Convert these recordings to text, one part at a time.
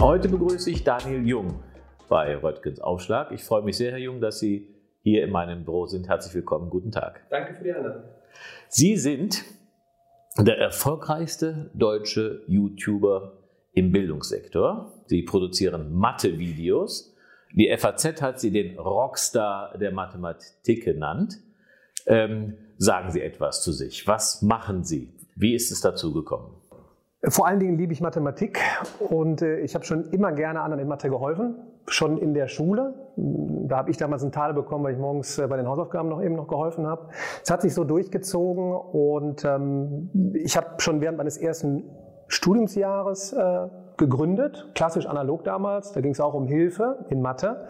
Heute begrüße ich Daniel Jung bei Röttgens Aufschlag. Ich freue mich sehr, Herr Jung, dass Sie hier in meinem Büro sind. Herzlich willkommen. Guten Tag. Danke für die Einladung. Sie sind der erfolgreichste deutsche YouTuber im Bildungssektor. Sie produzieren Mathe-Videos. Die FAZ hat Sie den Rockstar der Mathematik genannt. Ähm, sagen Sie etwas zu sich. Was machen Sie? Wie ist es dazu gekommen? Vor allen Dingen liebe ich Mathematik und äh, ich habe schon immer gerne anderen in Mathe geholfen, schon in der Schule. Da habe ich damals einen Tal bekommen, weil ich morgens äh, bei den Hausaufgaben noch eben noch geholfen habe. Es hat sich so durchgezogen und ähm, ich habe schon während meines ersten Studiumsjahres äh, gegründet, klassisch analog damals. Da ging es auch um Hilfe in Mathe.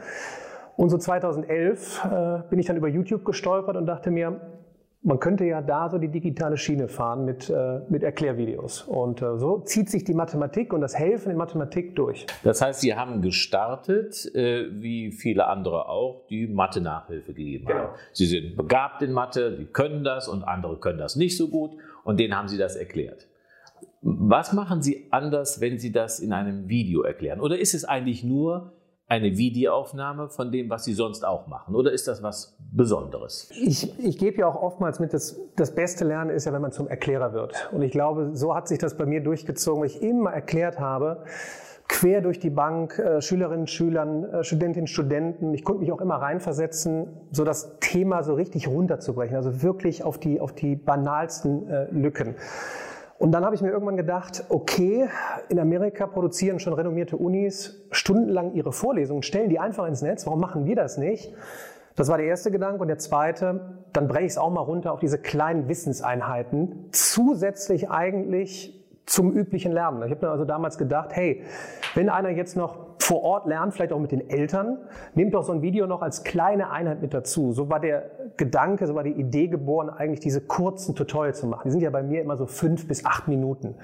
Und so 2011 äh, bin ich dann über YouTube gestolpert und dachte mir, man könnte ja da so die digitale Schiene fahren mit, äh, mit Erklärvideos. Und äh, so zieht sich die Mathematik und das Helfen in Mathematik durch. Das heißt, Sie haben gestartet, äh, wie viele andere auch, die Mathe-Nachhilfe gegeben genau. haben. Sie sind begabt in Mathe, Sie können das und andere können das nicht so gut und denen haben Sie das erklärt. Was machen Sie anders, wenn Sie das in einem Video erklären? Oder ist es eigentlich nur eine Videoaufnahme von dem, was Sie sonst auch machen? Oder ist das was Besonderes? Ich, ich gebe ja auch oftmals mit, das, das beste Lernen ist ja, wenn man zum Erklärer wird. Und ich glaube, so hat sich das bei mir durchgezogen, weil ich immer erklärt habe, quer durch die Bank, äh, Schülerinnen, Schülern, äh, Studentinnen, Studenten. Ich konnte mich auch immer reinversetzen, so das Thema so richtig runterzubrechen, also wirklich auf die, auf die banalsten äh, Lücken. Und dann habe ich mir irgendwann gedacht, okay, in Amerika produzieren schon renommierte Unis stundenlang ihre Vorlesungen, stellen die einfach ins Netz, warum machen wir das nicht? Das war der erste Gedanke. Und der zweite, dann breche ich es auch mal runter auf diese kleinen Wissenseinheiten, zusätzlich eigentlich zum üblichen Lernen. Ich habe mir also damals gedacht, hey, wenn einer jetzt noch vor Ort lernt, vielleicht auch mit den Eltern, nehmt doch so ein Video noch als kleine Einheit mit dazu. So war der Gedanke, so war die Idee geboren, eigentlich diese kurzen Tutorials zu machen. Die sind ja bei mir immer so fünf bis acht Minuten.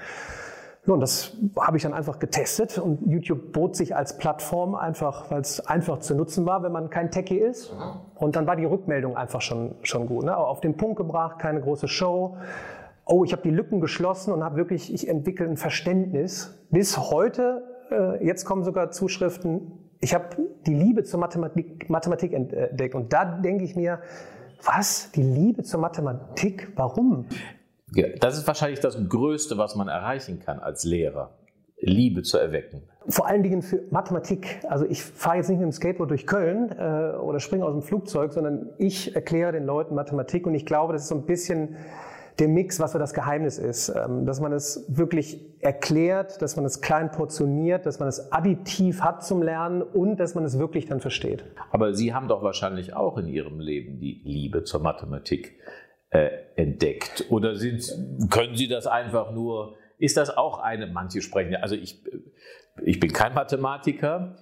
Ja, und das habe ich dann einfach getestet und YouTube bot sich als Plattform einfach, weil es einfach zu nutzen war, wenn man kein Techie ist. Und dann war die Rückmeldung einfach schon, schon gut. Ne? Auf den Punkt gebracht, keine große Show. Oh, ich habe die Lücken geschlossen und habe wirklich, ich entwickle ein Verständnis. Bis heute jetzt kommen sogar Zuschriften, ich habe die Liebe zur Mathematik, Mathematik entdeckt. Und da denke ich mir, was? Die Liebe zur Mathematik? Warum? Das ist wahrscheinlich das Größte, was man erreichen kann als Lehrer. Liebe zu erwecken. Vor allen Dingen für Mathematik. Also ich fahre jetzt nicht mit dem Skateboard durch Köln äh, oder springe aus dem Flugzeug, sondern ich erkläre den Leuten Mathematik und ich glaube, das ist so ein bisschen der Mix, was so das Geheimnis ist. Ähm, dass man es wirklich erklärt, dass man es klein portioniert, dass man es additiv hat zum Lernen und dass man es wirklich dann versteht. Aber Sie haben doch wahrscheinlich auch in Ihrem Leben die Liebe zur Mathematik äh, entdeckt. Oder sind, können Sie das einfach nur, ist das auch eine, manche sprechen, also ich, ich bin kein Mathematiker,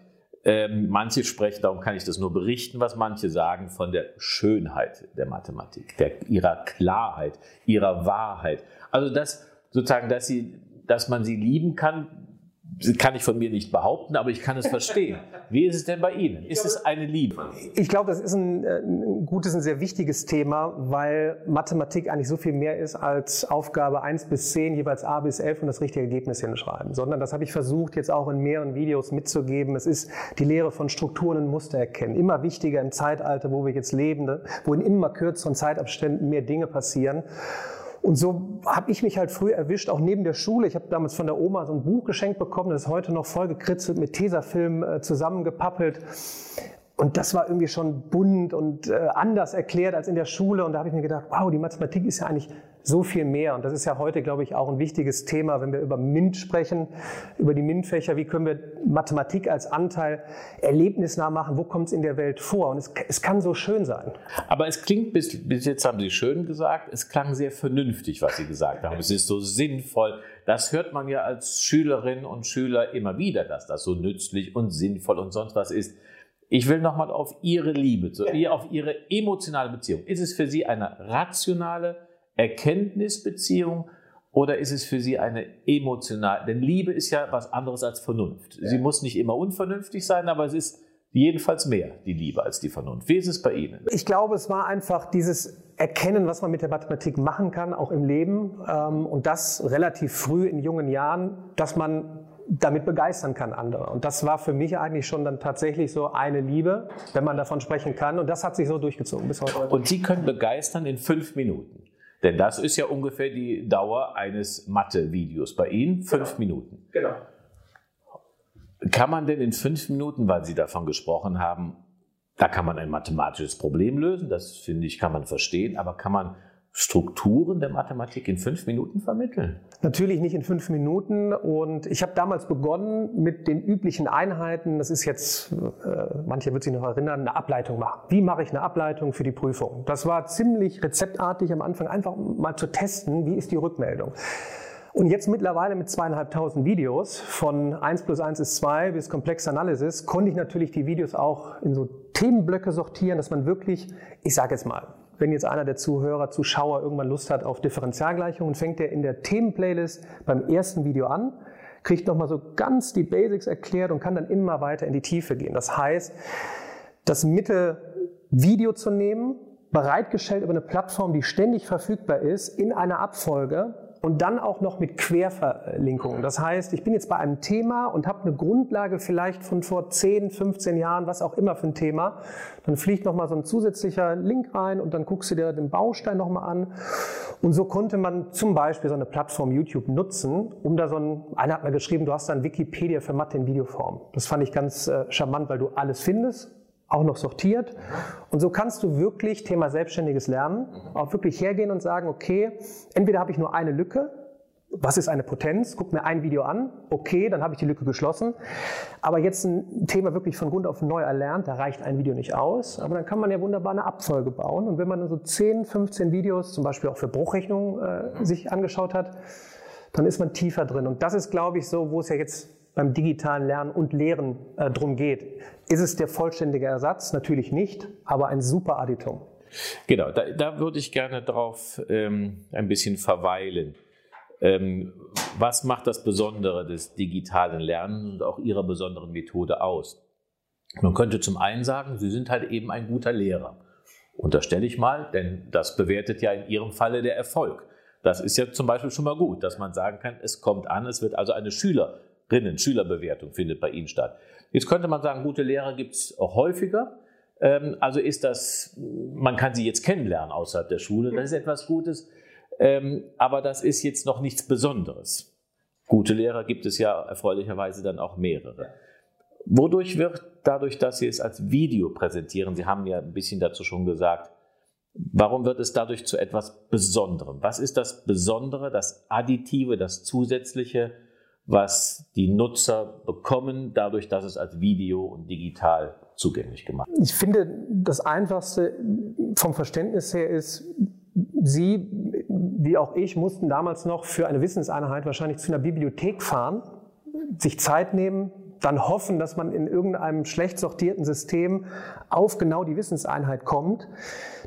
ähm, manche sprechen, darum kann ich das nur berichten, was manche sagen, von der Schönheit der Mathematik, der, ihrer Klarheit, ihrer Wahrheit. Also das sozusagen, dass, sie, dass man sie lieben kann, kann ich von mir nicht behaupten, aber ich kann es verstehen. Wie ist es denn bei Ihnen? Ist es eine Liebe? Ich glaube, das ist ein, äh, ein gutes, ein sehr wichtiges Thema, weil Mathematik eigentlich so viel mehr ist als Aufgabe 1 bis 10, jeweils A bis 11 und das richtige Ergebnis hinschreiben, sondern das habe ich versucht, jetzt auch in mehreren Videos mitzugeben. Es ist die Lehre von Strukturen und Muster erkennen. Immer wichtiger im Zeitalter, wo wir jetzt leben, wo in immer kürzeren Zeitabständen mehr Dinge passieren. Und so habe ich mich halt früh erwischt, auch neben der Schule. Ich habe damals von der Oma so ein Buch geschenkt bekommen, das ist heute noch vollgekritzelt mit Tesafilm äh, zusammengepappelt. Und das war irgendwie schon bunt und äh, anders erklärt als in der Schule. Und da habe ich mir gedacht, wow, die Mathematik ist ja eigentlich so viel mehr. Und das ist ja heute, glaube ich, auch ein wichtiges Thema, wenn wir über MINT sprechen, über die MINT-Fächer. Wie können wir Mathematik als Anteil erlebnisnah machen? Wo kommt es in der Welt vor? Und es, es, kann so schön sein. Aber es klingt, bis, bis jetzt haben Sie schön gesagt, es klang sehr vernünftig, was Sie gesagt haben. Es ist so sinnvoll. Das hört man ja als Schülerin und Schüler immer wieder, dass das so nützlich und sinnvoll und sonst was ist. Ich will nochmal auf Ihre Liebe, auf Ihre emotionale Beziehung. Ist es für Sie eine rationale, Erkenntnisbeziehung oder ist es für Sie eine emotionale? Denn Liebe ist ja was anderes als Vernunft. Ja. Sie muss nicht immer unvernünftig sein, aber es ist jedenfalls mehr die Liebe als die Vernunft. Wie ist es bei Ihnen? Ich glaube, es war einfach dieses Erkennen, was man mit der Mathematik machen kann, auch im Leben. Ähm, und das relativ früh in jungen Jahren, dass man damit begeistern kann andere. Und das war für mich eigentlich schon dann tatsächlich so eine Liebe, wenn man davon sprechen kann. Und das hat sich so durchgezogen bis heute. Und Sie können begeistern in fünf Minuten. Denn das ist ja ungefähr die Dauer eines Mathe-Videos bei Ihnen, fünf genau. Minuten. Genau. Kann man denn in fünf Minuten, weil Sie davon gesprochen haben, da kann man ein mathematisches Problem lösen, das finde ich, kann man verstehen, aber kann man Strukturen der Mathematik in fünf Minuten vermitteln? Natürlich nicht in fünf Minuten. Und ich habe damals begonnen mit den üblichen Einheiten. Das ist jetzt, äh, manche wird sich noch erinnern, eine Ableitung machen. Wie mache ich eine Ableitung für die Prüfung? Das war ziemlich rezeptartig am Anfang, einfach mal zu testen, wie ist die Rückmeldung. Und jetzt mittlerweile mit zweieinhalbtausend Videos von 1 plus 1 ist 2 bis Complex Analysis konnte ich natürlich die Videos auch in so Themenblöcke sortieren, dass man wirklich, ich sage jetzt mal, wenn jetzt einer der Zuhörer, Zuschauer irgendwann Lust hat auf Differentialgleichungen, fängt er in der Themenplaylist beim ersten Video an, kriegt nochmal so ganz die Basics erklärt und kann dann immer weiter in die Tiefe gehen. Das heißt, das Mitte-Video zu nehmen, bereitgestellt über eine Plattform, die ständig verfügbar ist, in einer Abfolge, und dann auch noch mit Querverlinkungen. Das heißt, ich bin jetzt bei einem Thema und habe eine Grundlage vielleicht von vor 10, 15 Jahren, was auch immer für ein Thema. Dann fliegt noch mal so ein zusätzlicher Link rein und dann guckst du dir den Baustein noch mal an. Und so konnte man zum Beispiel so eine Plattform YouTube nutzen, um da so ein, einer hat mir geschrieben, du hast da ein Wikipedia für Mathe in Videoform. Das fand ich ganz äh, charmant, weil du alles findest auch noch sortiert. Und so kannst du wirklich Thema selbstständiges Lernen auch wirklich hergehen und sagen, okay, entweder habe ich nur eine Lücke, was ist eine Potenz? Guck mir ein Video an, okay, dann habe ich die Lücke geschlossen. Aber jetzt ein Thema wirklich von Grund auf neu erlernt, da reicht ein Video nicht aus. Aber dann kann man ja wunderbar eine Abfolge bauen. Und wenn man so 10, 15 Videos, zum Beispiel auch für Bruchrechnungen, äh, sich angeschaut hat, dann ist man tiefer drin. Und das ist, glaube ich, so, wo es ja jetzt beim digitalen Lernen und Lehren äh, drum geht. Ist es der vollständige Ersatz? Natürlich nicht, aber ein super Additum. Genau, da, da würde ich gerne drauf ähm, ein bisschen verweilen. Ähm, was macht das Besondere des digitalen Lernens und auch Ihrer besonderen Methode aus? Man könnte zum einen sagen, Sie sind halt eben ein guter Lehrer. Unterstelle ich mal, denn das bewertet ja in Ihrem Falle der Erfolg. Das ist ja zum Beispiel schon mal gut, dass man sagen kann, es kommt an, es wird also eine Schüler Schülerinnen, Schülerbewertung findet bei Ihnen statt. Jetzt könnte man sagen, gute Lehrer gibt es häufiger. Ähm, also ist das, man kann sie jetzt kennenlernen außerhalb der Schule, das ist etwas Gutes. Ähm, aber das ist jetzt noch nichts Besonderes. Gute Lehrer gibt es ja erfreulicherweise dann auch mehrere. Wodurch wird dadurch, dass Sie es als Video präsentieren, Sie haben ja ein bisschen dazu schon gesagt, warum wird es dadurch zu etwas Besonderem? Was ist das Besondere, das Additive, das Zusätzliche, was die Nutzer bekommen, dadurch, dass es als Video und digital zugänglich gemacht wird? Ich finde, das Einfachste vom Verständnis her ist, Sie, wie auch ich, mussten damals noch für eine Wissenseinheit wahrscheinlich zu einer Bibliothek fahren, sich Zeit nehmen, dann hoffen, dass man in irgendeinem schlecht sortierten System auf genau die Wissenseinheit kommt.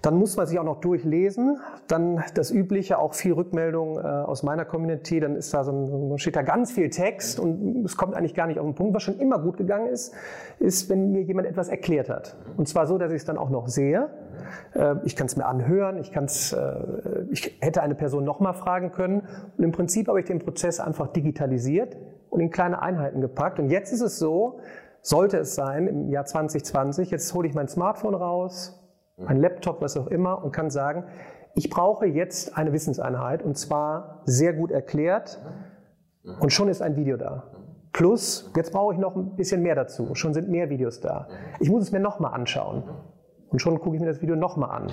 Dann muss man sich auch noch durchlesen. Dann das Übliche, auch viel Rückmeldung äh, aus meiner Community. Dann ist da so ein, steht da ganz viel Text und es kommt eigentlich gar nicht auf den Punkt. Was schon immer gut gegangen ist, ist, wenn mir jemand etwas erklärt hat. Und zwar so, dass ich es dann auch noch sehe. Äh, ich kann es mir anhören. Ich, kann's, äh, ich hätte eine Person nochmal fragen können. Und im Prinzip habe ich den Prozess einfach digitalisiert und in kleine Einheiten gepackt. Und jetzt ist es so, sollte es sein, im Jahr 2020, jetzt hole ich mein Smartphone raus, mein Laptop, was auch immer, und kann sagen, ich brauche jetzt eine Wissenseinheit und zwar sehr gut erklärt und schon ist ein Video da. Plus, jetzt brauche ich noch ein bisschen mehr dazu, schon sind mehr Videos da. Ich muss es mir nochmal anschauen. Und schon gucke ich mir das Video nochmal an.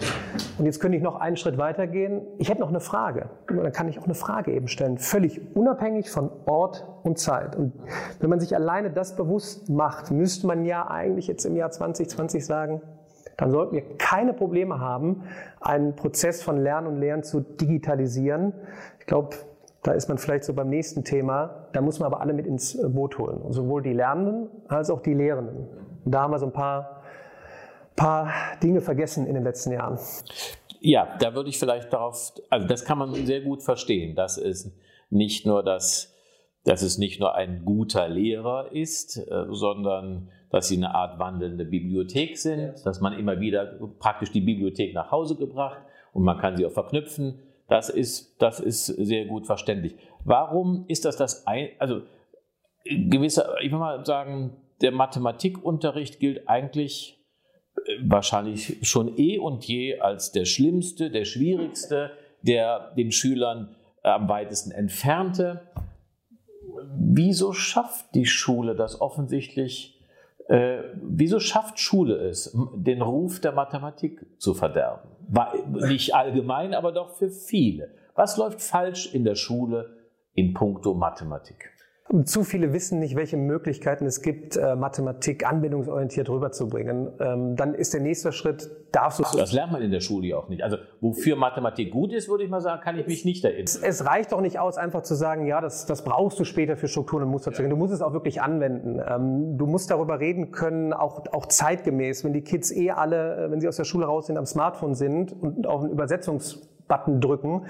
Und jetzt könnte ich noch einen Schritt weiter gehen. Ich hätte noch eine Frage. Dann kann ich auch eine Frage eben stellen, völlig unabhängig von Ort und Zeit. Und wenn man sich alleine das bewusst macht, müsste man ja eigentlich jetzt im Jahr 2020 sagen, dann sollten wir keine Probleme haben, einen Prozess von Lernen und Lehren zu digitalisieren. Ich glaube, da ist man vielleicht so beim nächsten Thema. Da muss man aber alle mit ins Boot holen. sowohl die Lernenden als auch die Lehrenden. Und da haben wir so ein paar paar Dinge vergessen in den letzten Jahren. Ja, da würde ich vielleicht darauf, also das kann man sehr gut verstehen, dass es nicht nur das, dass es nicht nur ein guter Lehrer ist, äh, sondern dass sie eine Art wandelnde Bibliothek sind, dass man immer wieder praktisch die Bibliothek nach Hause gebracht und man kann sie auch verknüpfen. Das ist, das ist sehr gut verständlich. Warum ist das das ein, also gewisser, ich will mal sagen, der Mathematikunterricht gilt eigentlich wahrscheinlich schon eh und je als der schlimmste, der schwierigste, der den Schülern am weitesten entfernte. Wieso schafft die Schule das offensichtlich? Äh, wieso schafft Schule es, den Ruf der Mathematik zu verderben? War nicht allgemein, aber doch für viele. Was läuft falsch in der Schule in puncto Mathematik? Zu viele wissen nicht, welche Möglichkeiten es gibt, äh, Mathematik anwendungsorientiert rüberzubringen. Ähm, dann ist der nächste Schritt, darfst du... Das lernt man in der Schule ja auch nicht. Also wofür Mathematik gut ist, würde ich mal sagen, kann ich mich nicht erinnern. Es, es reicht doch nicht aus, einfach zu sagen, ja, das, das brauchst du später für Strukturen und Muster. Ja. Du musst es auch wirklich anwenden. Ähm, du musst darüber reden können, auch, auch zeitgemäß. Wenn die Kids eh alle, äh, wenn sie aus der Schule raus sind, am Smartphone sind und auf ein Übersetzungs Button drücken,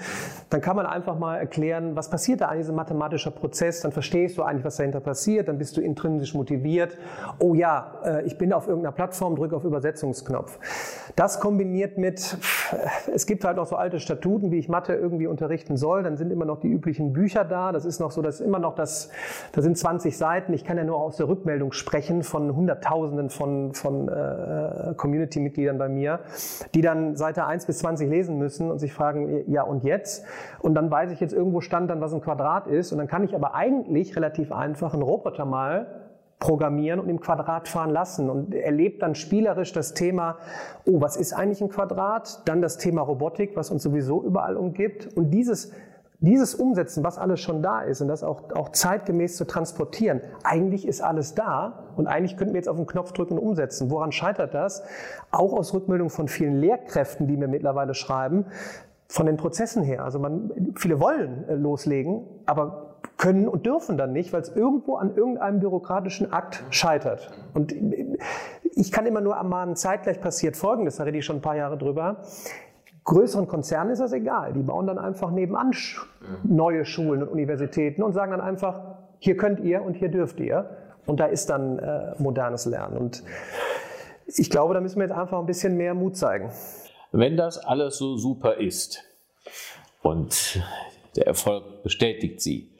dann kann man einfach mal erklären, was passiert da eigentlich, ein mathematischer Prozess, dann verstehst du eigentlich, was dahinter passiert, dann bist du intrinsisch motiviert. Oh ja, äh, ich bin auf irgendeiner Plattform, drücke auf Übersetzungsknopf. Das kombiniert mit, es gibt halt noch so alte Statuten, wie ich Mathe irgendwie unterrichten soll, dann sind immer noch die üblichen Bücher da, das ist noch so, das ist immer noch das, da sind 20 Seiten, ich kann ja nur aus der Rückmeldung sprechen von Hunderttausenden von, von äh, Community-Mitgliedern bei mir, die dann Seite 1 bis 20 lesen müssen und sich fragen, fragen, ja und jetzt? Und dann weiß ich jetzt irgendwo stand dann, was ein Quadrat ist. Und dann kann ich aber eigentlich relativ einfach einen Roboter mal programmieren und im Quadrat fahren lassen und erlebt dann spielerisch das Thema, oh, was ist eigentlich ein Quadrat? Dann das Thema Robotik, was uns sowieso überall umgibt. Und dieses dieses Umsetzen, was alles schon da ist und das auch, auch zeitgemäß zu transportieren, eigentlich ist alles da und eigentlich könnten wir jetzt auf den Knopf drücken und umsetzen. Woran scheitert das? Auch aus Rückmeldung von vielen Lehrkräften, die mir mittlerweile schreiben, von den Prozessen her. Also man, viele wollen äh, loslegen, aber können und dürfen dann nicht, weil es irgendwo an irgendeinem bürokratischen Akt scheitert. Und ich kann immer nur ermahnen, zeitgleich passiert Folgendes, da rede ich schon ein paar Jahre drüber. Größeren Konzernen ist das egal. Die bauen dann einfach nebenan neue Schulen und Universitäten und sagen dann einfach, hier könnt ihr und hier dürft ihr. Und da ist dann äh, modernes Lernen. Und ich glaube, da müssen wir jetzt einfach ein bisschen mehr Mut zeigen. Wenn das alles so super ist und der Erfolg bestätigt sie,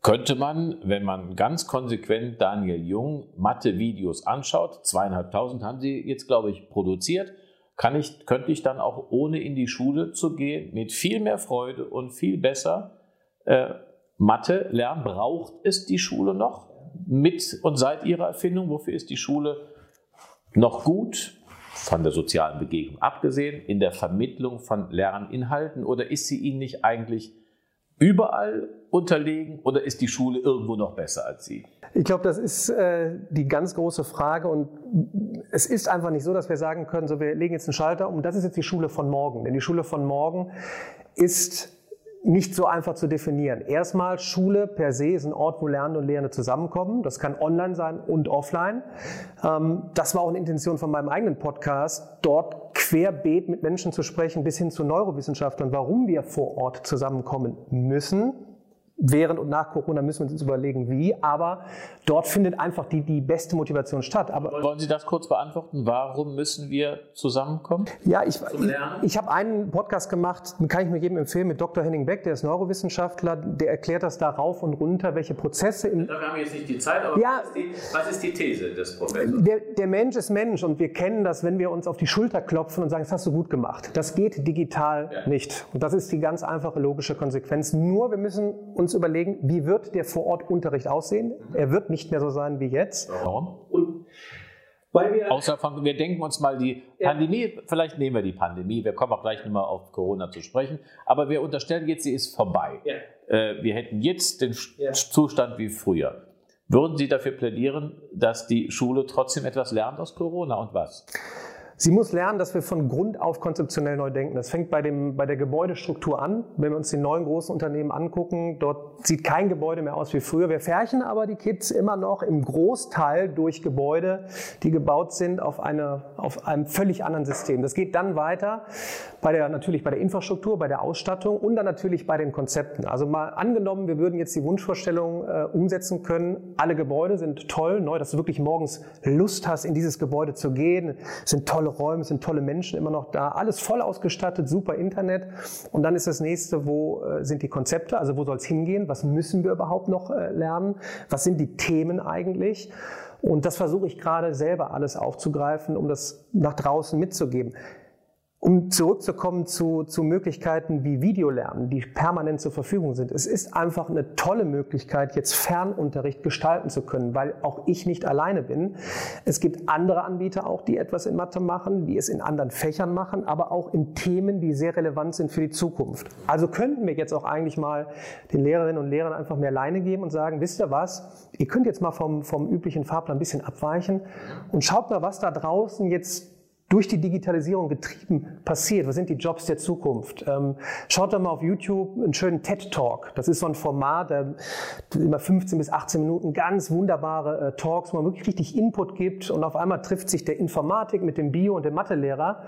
könnte man, wenn man ganz konsequent Daniel Jung Mathe-Videos anschaut, zweieinhalbtausend haben sie jetzt, glaube ich, produziert, kann ich, könnte ich dann auch ohne in die Schule zu gehen, mit viel mehr Freude und viel besser äh, Mathe lernen. Braucht es die Schule noch mit und seit ihrer Erfindung? Wofür ist die Schule noch gut? Von der sozialen Begegnung abgesehen, in der Vermittlung von Lerninhalten oder ist sie Ihnen nicht eigentlich überall unterlegen oder ist die Schule irgendwo noch besser als Sie? Ich glaube, das ist äh, die ganz große Frage und es ist einfach nicht so, dass wir sagen können, so wir legen jetzt einen Schalter um, das ist jetzt die Schule von morgen. Denn die Schule von morgen ist nicht so einfach zu definieren. Erstmal, Schule per se ist ein Ort, wo Lernende und Lehrende zusammenkommen. Das kann online sein und offline. Ähm, das war auch eine Intention von meinem eigenen Podcast, dort querbeet mit Menschen zu sprechen, bis hin zu Neurowissenschaftlern, warum wir vor Ort zusammenkommen müssen während und nach Corona müssen wir uns überlegen, wie, aber dort findet einfach die, die beste Motivation statt. Aber Wollen Sie das kurz beantworten? Warum müssen wir zusammenkommen? Ja, ich, ich, ich habe einen Podcast gemacht, den kann ich nur jedem empfehlen, mit Dr. Henning Beck, der ist Neurowissenschaftler, der erklärt das da rauf und runter, welche Prozesse im... Da haben wir jetzt nicht die Zeit, aber ja, was, ist die, was ist die These des Professors? Der, der Mensch ist Mensch und wir kennen das, wenn wir uns auf die Schulter klopfen und sagen, das hast du gut gemacht. Das geht digital ja. nicht. Und das ist die ganz einfache logische Konsequenz. Nur wir müssen uns uns überlegen, wie wird der Vor-Ort-Unterricht aussehen? Er wird nicht mehr so sein wie jetzt. Warum? Und weil wir Außer von, wir denken uns mal die ja. Pandemie, vielleicht nehmen wir die Pandemie, wir kommen auch gleich nochmal auf Corona zu sprechen, aber wir unterstellen jetzt, sie ist vorbei. Ja. Äh, wir hätten jetzt den ja. Zustand wie früher. Würden Sie dafür plädieren, dass die Schule trotzdem etwas lernt aus Corona und was? Sie muss lernen, dass wir von Grund auf konzeptionell neu denken. Das fängt bei, dem, bei der Gebäudestruktur an. Wenn wir uns die neuen großen Unternehmen angucken, dort sieht kein Gebäude mehr aus wie früher. Wir färchen aber die Kids immer noch im Großteil durch Gebäude, die gebaut sind auf, eine, auf einem völlig anderen System. Das geht dann weiter bei der, natürlich bei der Infrastruktur, bei der Ausstattung und dann natürlich bei den Konzepten. Also mal angenommen, wir würden jetzt die Wunschvorstellung äh, umsetzen können. Alle Gebäude sind toll, neu, dass du wirklich morgens Lust hast, in dieses Gebäude zu gehen. Sind tolle tolle Räume, sind tolle Menschen immer noch da, alles voll ausgestattet, super Internet. Und dann ist das nächste, wo äh, sind die Konzepte, also wo soll es hingehen, was müssen wir überhaupt noch äh, lernen, was sind die Themen eigentlich. Und das versuche ich gerade selber alles aufzugreifen, um das nach draußen mitzugeben. Um zurückzukommen zu, zu Möglichkeiten wie Videolernen, die permanent zur Verfügung sind. Es ist einfach eine tolle Möglichkeit, jetzt Fernunterricht gestalten zu können, weil auch ich nicht alleine bin. Es gibt andere Anbieter auch, die etwas in Mathe machen, die es in anderen Fächern machen, aber auch in Themen, die sehr relevant sind für die Zukunft. Also könnten wir jetzt auch eigentlich mal den Lehrerinnen und Lehrern einfach mehr Leine geben und sagen, wisst ihr was, ihr könnt jetzt mal vom, vom üblichen Fahrplan ein bisschen abweichen und schaut mal, was da draußen jetzt durch die Digitalisierung getrieben passiert. Was sind die Jobs der Zukunft? Ähm, schaut doch mal auf YouTube einen schönen TED Talk. Das ist so ein Format, der immer 15 bis 18 Minuten ganz wunderbare äh, Talks, wo man wirklich richtig Input gibt und auf einmal trifft sich der Informatik mit dem Bio- und dem Mathelehrer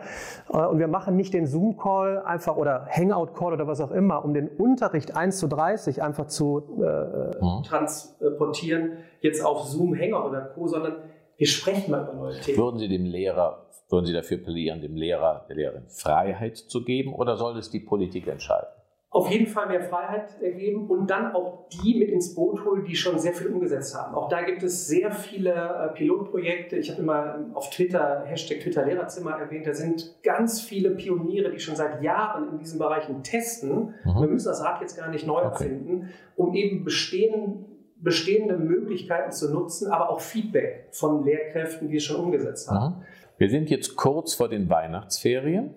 äh, und wir machen nicht den Zoom-Call einfach oder Hangout-Call oder was auch immer, um den Unterricht 1 zu 30 einfach zu äh, mhm. transportieren, jetzt auf Zoom, Hangout oder Co., sondern wir sprechen mal über neue Themen. Würden Sie dem Lehrer würden Sie dafür plädieren, dem Lehrer, der Lehrerin Freiheit zu geben oder soll es die Politik entscheiden? Auf jeden Fall mehr Freiheit geben und dann auch die mit ins Boot holen, die schon sehr viel umgesetzt haben. Auch da gibt es sehr viele äh, Pilotprojekte. Ich habe immer auf Twitter, Hashtag Twitter Lehrerzimmer erwähnt, da sind ganz viele Pioniere, die schon seit Jahren in diesen Bereichen testen. Mhm. Wir müssen das Rad jetzt gar nicht neu erfinden, okay. um eben bestehen, bestehende Möglichkeiten zu nutzen, aber auch Feedback von Lehrkräften, die es schon umgesetzt haben. Mhm. Wir sind jetzt kurz vor den Weihnachtsferien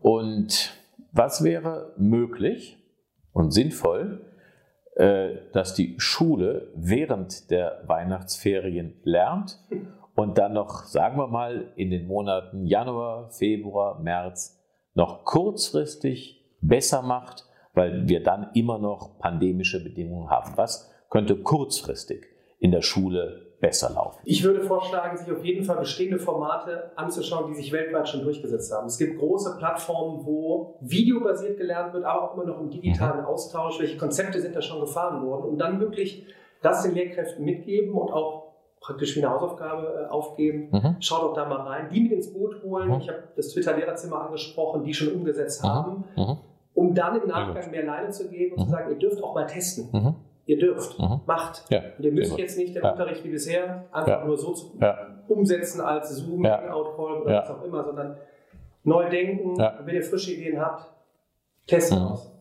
und was wäre möglich und sinnvoll, äh, dass die Schule während der Weihnachtsferien lernt und dann noch, sagen wir mal, in den Monaten Januar, Februar, März noch kurzfristig besser macht, weil wir dann immer noch pandemische Bedingungen haben. Was könnte kurzfristig in der Schule besser laufen? Ich würde vorschlagen, sich auf jeden Fall bestehende Formate anzuschauen, die sich weltweit schon durchgesetzt haben. Es gibt große Plattformen, wo videobasiert gelernt wird, aber auch immer noch im digitalen mhm. Austausch. Welche Konzepte sind da schon gefahren worden? Und dann wirklich das den Lehrkräften mitgeben und auch praktisch wie eine Hausaufgabe äh, aufgeben. Mhm. Schaut doch da mal rein. Die mit ins Boot holen. Mhm. Ich habe das Twitter-Lehrerzimmer angesprochen, die schon umgesetzt mhm. haben. Mhm. Um dann im Nachgang mehr Leine zu geben und zu mhm. sagen, ihr dürft auch mal testen. Ihr dürft, mhm. macht. Ja. Und ihr müsst jetzt nicht den ja. Unterricht wie bisher einfach nur so umsetzen als Zoom, ja. Hangout-Call oder was auch immer, sondern neu denken. Wenn ihr frische Ideen habt, testen mhm. aus.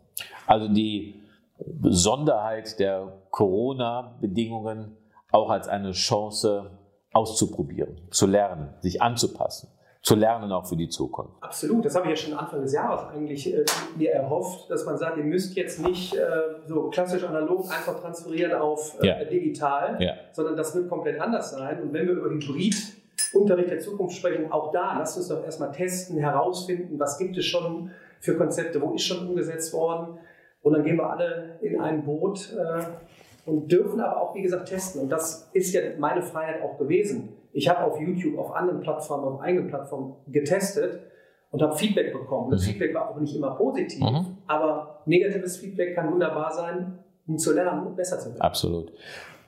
Also die Besonderheit der Corona-Bedingungen auch als eine Chance auszuprobieren, zu lernen, sich anzupassen zu lernen, auch für die Zukunft. Absolut, das habe ich ja schon Anfang des Jahres eigentlich äh, mir erhofft, dass man sagt, ihr müsst jetzt nicht äh, so klassisch analog einfach transferieren auf äh, ja. digital, ja. sondern das wird komplett anders sein. Und wenn wir über Hybrid-Unterricht der Zukunft sprechen, auch da, lasst uns doch erstmal testen, herausfinden, was gibt es schon für Konzepte, wo ist schon umgesetzt worden. Und dann gehen wir alle in ein Boot äh, und dürfen aber auch, wie gesagt, testen. Und das ist ja meine Freiheit auch gewesen ich habe auf YouTube, auf anderen Plattformen, auf eigenen Plattformen getestet und habe Feedback bekommen. Das mhm. Feedback war auch nicht immer positiv, mhm. aber negatives Feedback kann wunderbar sein, um zu lernen und besser zu werden. Absolut.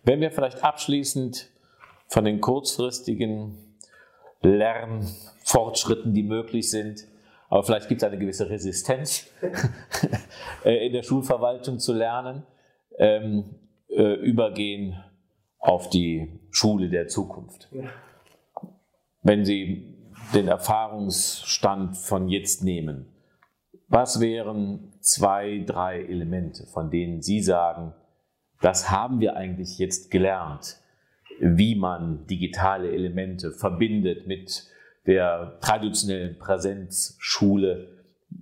Wenn wir vielleicht abschließend von den kurzfristigen Lernfortschritten, die möglich sind, aber vielleicht gibt es eine gewisse Resistenz äh, in der Schulverwaltung zu lernen, ähm, äh, übergehen auf die Schule der Zukunft. Ja. Wenn Sie den Erfahrungsstand von jetzt nehmen, was wären zwei, drei Elemente, von denen Sie sagen, das haben wir eigentlich jetzt gelernt, wie man digitale Elemente verbindet mit der traditionellen Präsenzschule.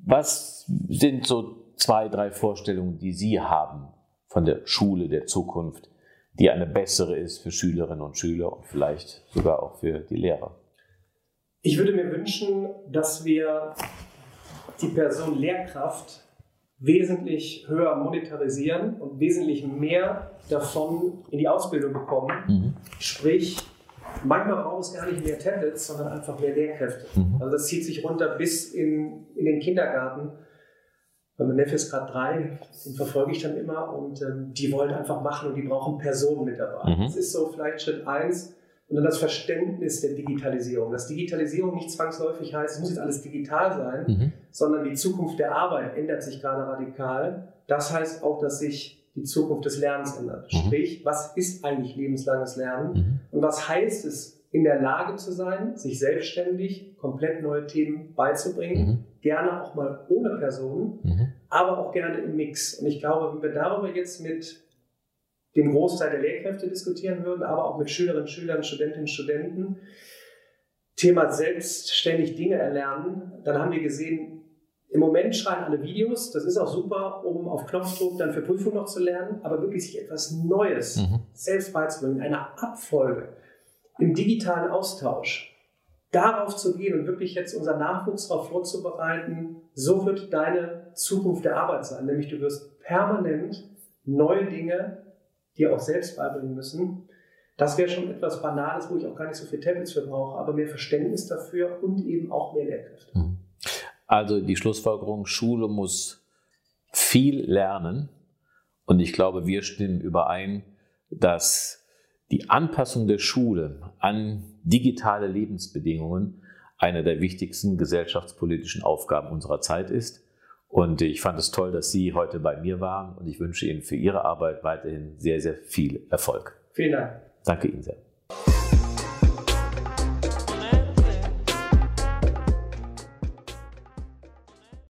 Was sind so zwei, drei Vorstellungen, die Sie haben von der Schule der Zukunft, die eine bessere ist für Schülerinnen und Schüler und vielleicht sogar auch für die Lehrer. Ich würde mir wünschen, dass wir die Person Lehrkraft wesentlich höher monetarisieren und wesentlich mehr davon in die Ausbildung bekommen. Mhm. Sprich, manchmal braucht es gar nicht mehr Tablets, sondern einfach mehr Lehrkräfte. Mhm. Also das zieht sich runter bis in, in den Kindergarten mein Neffe ist gerade drei, den verfolge ich dann immer und ähm, die wollen einfach machen und die brauchen Personen mit dabei. Mhm. Das ist so vielleicht Schritt eins, Und dann das Verständnis der Digitalisierung. Dass Digitalisierung nicht zwangsläufig heißt, es muss jetzt alles digital sein, mhm. sondern die Zukunft der Arbeit ändert sich gerade radikal. Das heißt auch, dass sich die Zukunft des Lernens ändert. Mhm. Sprich, was ist eigentlich lebenslanges Lernen? Mhm. Und was heißt es, in der Lage zu sein, sich selbstständig komplett neue Themen beizubringen? Mhm. Gerne auch mal ohne Personen, mhm. aber auch gerne im Mix. Und ich glaube, wenn wir darüber jetzt mit dem Großteil der Lehrkräfte diskutieren würden, aber auch mit Schülerinnen, Schülern, Studentinnen, und Studenten. Thema selbstständig Dinge erlernen. Dann haben wir gesehen, im Moment schreien alle Videos. Das ist auch super, um auf Knopfdruck dann für Prüfung noch zu lernen, aber wirklich sich etwas Neues mhm. selbst beizubringen, eine Abfolge im digitalen Austausch. Darauf zu gehen und wirklich jetzt unseren Nachwuchs darauf vorzubereiten, so wird deine Zukunft der Arbeit sein. Nämlich du wirst permanent neue Dinge dir auch selbst beibringen müssen. Das wäre schon etwas Banales, wo ich auch gar nicht so viel Tablets für brauche, aber mehr Verständnis dafür und eben auch mehr Lehrkräfte. Mhm. Also die Schlussfolgerung, Schule muss viel lernen. Und ich glaube, wir stimmen überein, dass die Anpassung der Schule an digitale Lebensbedingungen eine der wichtigsten gesellschaftspolitischen Aufgaben unserer Zeit ist. Und ich fand es toll, dass Sie heute bei mir waren und ich wünsche Ihnen für Ihre Arbeit weiterhin sehr, sehr viel Erfolg. Vielen Dank. Danke Ihnen sehr.